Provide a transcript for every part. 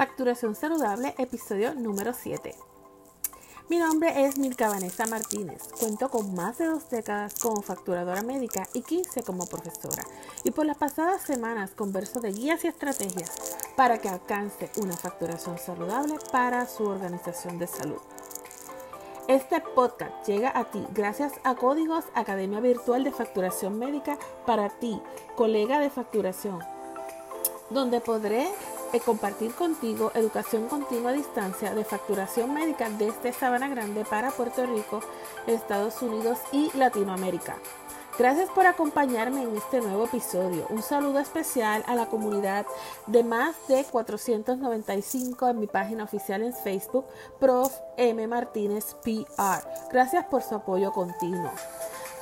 Facturación Saludable, episodio número 7. Mi nombre es Milka Vanessa Martínez. Cuento con más de dos décadas como facturadora médica y 15 como profesora. Y por las pasadas semanas converso de guías y estrategias para que alcance una facturación saludable para su organización de salud. Este podcast llega a ti gracias a Códigos Academia Virtual de Facturación Médica para ti, colega de facturación, donde podré eh, compartir contigo educación continua a distancia de facturación médica desde Sabana Grande para Puerto Rico, Estados Unidos y Latinoamérica. Gracias por acompañarme en este nuevo episodio. Un saludo especial a la comunidad de más de 495 en mi página oficial en Facebook, Prof. M. Martínez PR. Gracias por su apoyo continuo.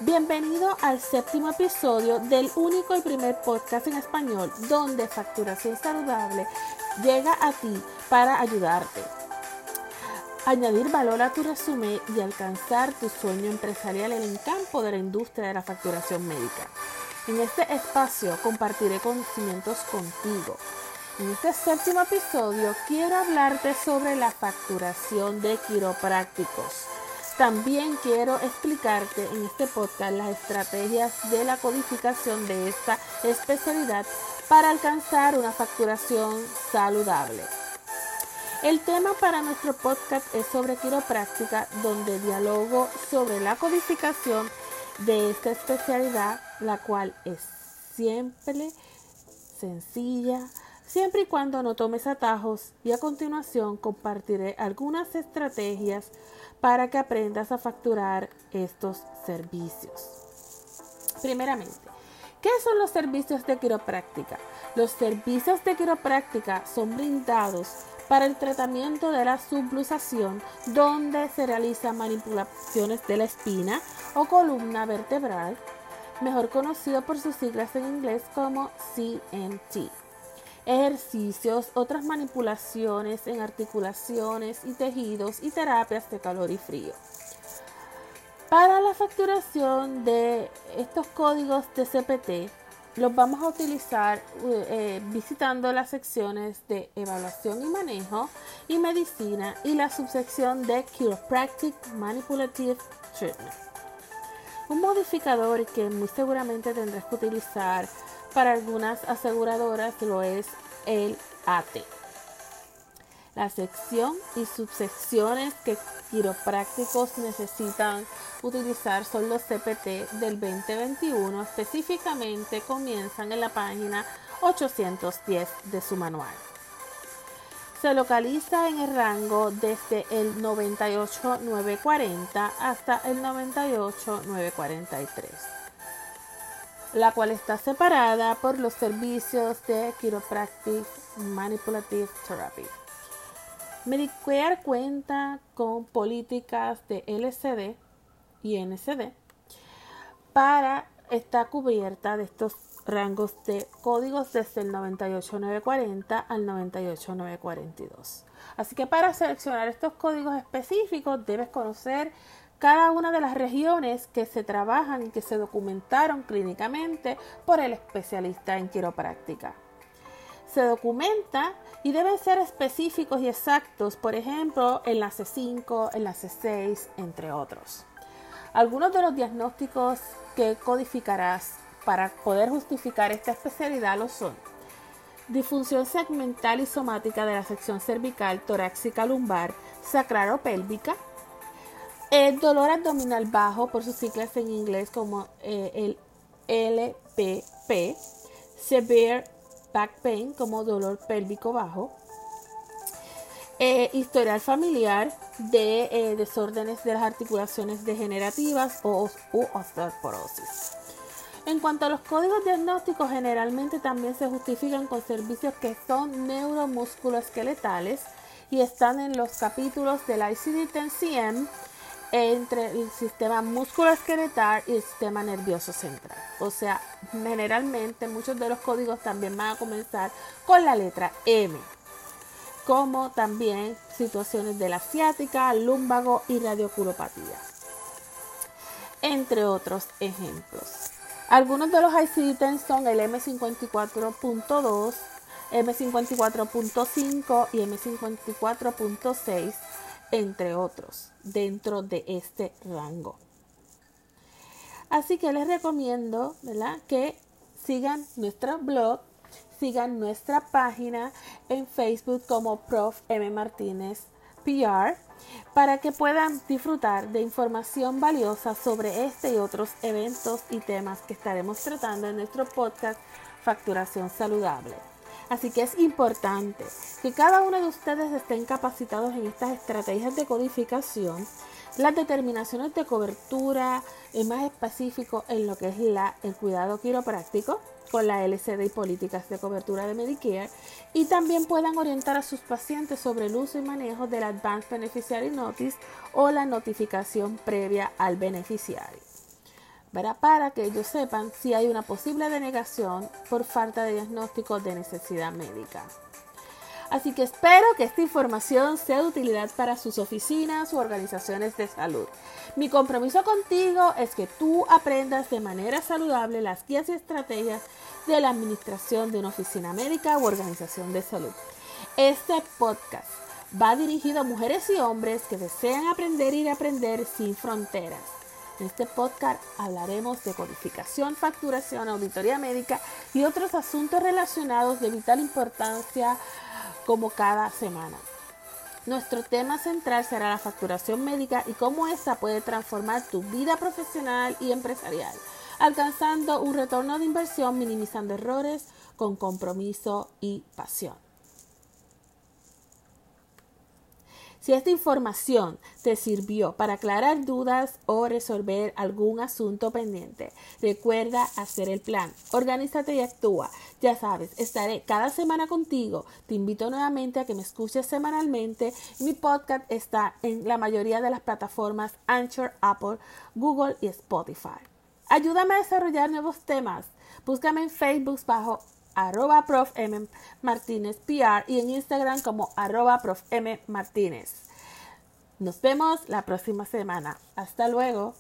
Bienvenido al séptimo episodio del único y primer podcast en español donde facturación saludable llega a ti para ayudarte añadir valor a tu resumen y alcanzar tu sueño empresarial en el campo de la industria de la facturación médica. En este espacio compartiré conocimientos contigo. En este séptimo episodio quiero hablarte sobre la facturación de quiroprácticos. También quiero explicarte en este podcast las estrategias de la codificación de esta especialidad para alcanzar una facturación saludable. El tema para nuestro podcast es sobre quiropráctica, donde dialogo sobre la codificación de esta especialidad, la cual es siempre sencilla, siempre y cuando no tomes atajos y a continuación compartiré algunas estrategias para que aprendas a facturar estos servicios. Primeramente, ¿qué son los servicios de quiropráctica? Los servicios de quiropráctica son brindados para el tratamiento de la subluxación, donde se realizan manipulaciones de la espina o columna vertebral, mejor conocido por sus siglas en inglés como CMT. Ejercicios, otras manipulaciones en articulaciones y tejidos y terapias de calor y frío. Para la facturación de estos códigos de CPT, los vamos a utilizar eh, visitando las secciones de evaluación y manejo y medicina y la subsección de Chiropractic Manipulative Treatment. Un modificador que muy seguramente tendrás que utilizar para algunas aseguradoras lo es el AT. La sección y subsecciones que quiroprácticos necesitan utilizar son los CPT del 2021, específicamente comienzan en la página 810 de su manual. Se localiza en el rango desde el 98940 hasta el 98943, la cual está separada por los servicios de Chiropractic Manipulative Therapy. Medicare cuenta con políticas de LCD y NCD para estar cubierta de estos rangos de códigos desde el 98940 al 98942. Así que para seleccionar estos códigos específicos debes conocer cada una de las regiones que se trabajan y que se documentaron clínicamente por el especialista en quiropráctica. Se documenta y deben ser específicos y exactos, por ejemplo, enlace 5, enlace 6, entre otros. Algunos de los diagnósticos que codificarás para poder justificar esta especialidad lo son disfunción segmental y somática de la sección cervical, torácica, lumbar, sacraro-pélvica, dolor abdominal bajo, por sus siglas en inglés como eh, el LPP, severe back pain como dolor pélvico bajo, eh, historial familiar de eh, desórdenes de las articulaciones degenerativas o, osteoporosis. En cuanto a los códigos diagnósticos, generalmente también se justifican con servicios que son neuromusculoesqueletales y están en los capítulos del ICD-10-CM entre el sistema musculoesqueletal y el sistema nervioso central. O sea, generalmente muchos de los códigos también van a comenzar con la letra M, como también situaciones de la ciática, lumbago y radiocuropatía, entre otros ejemplos. Algunos de los ICD-10 son el M54.2, M54.5 y M54.6, entre otros, dentro de este rango. Así que les recomiendo ¿verdad? que sigan nuestro blog, sigan nuestra página en Facebook como Prof. M. Martínez PR para que puedan disfrutar de información valiosa sobre este y otros eventos y temas que estaremos tratando en nuestro podcast Facturación Saludable. Así que es importante que cada uno de ustedes estén capacitados en estas estrategias de codificación, las determinaciones de cobertura, y más específico en lo que es el cuidado quiropráctico, con la LCD y políticas de cobertura de Medicare y también puedan orientar a sus pacientes sobre el uso y manejo del Advanced Beneficiary Notice o la notificación previa al beneficiario. Para que ellos sepan si hay una posible denegación por falta de diagnóstico de necesidad médica. Así que espero que esta información sea de utilidad para sus oficinas u organizaciones de salud. Mi compromiso contigo es que tú aprendas de manera saludable las guías y estrategias de la administración de una oficina médica u organización de salud. Este podcast va dirigido a mujeres y hombres que desean aprender y aprender sin fronteras. En este podcast hablaremos de codificación, facturación, auditoría médica y otros asuntos relacionados de vital importancia como cada semana. Nuestro tema central será la facturación médica y cómo esta puede transformar tu vida profesional y empresarial, alcanzando un retorno de inversión, minimizando errores con compromiso y pasión. Si esta información te sirvió para aclarar dudas o resolver algún asunto pendiente, recuerda hacer el plan. Organízate y actúa. Ya sabes, estaré cada semana contigo. Te invito nuevamente a que me escuches semanalmente. Mi podcast está en la mayoría de las plataformas Anchor, Apple, Google y Spotify. Ayúdame a desarrollar nuevos temas. Búscame en Facebook bajo arroba prof Martínez PR y en Instagram como arroba prof Martínez. Nos vemos la próxima semana. Hasta luego.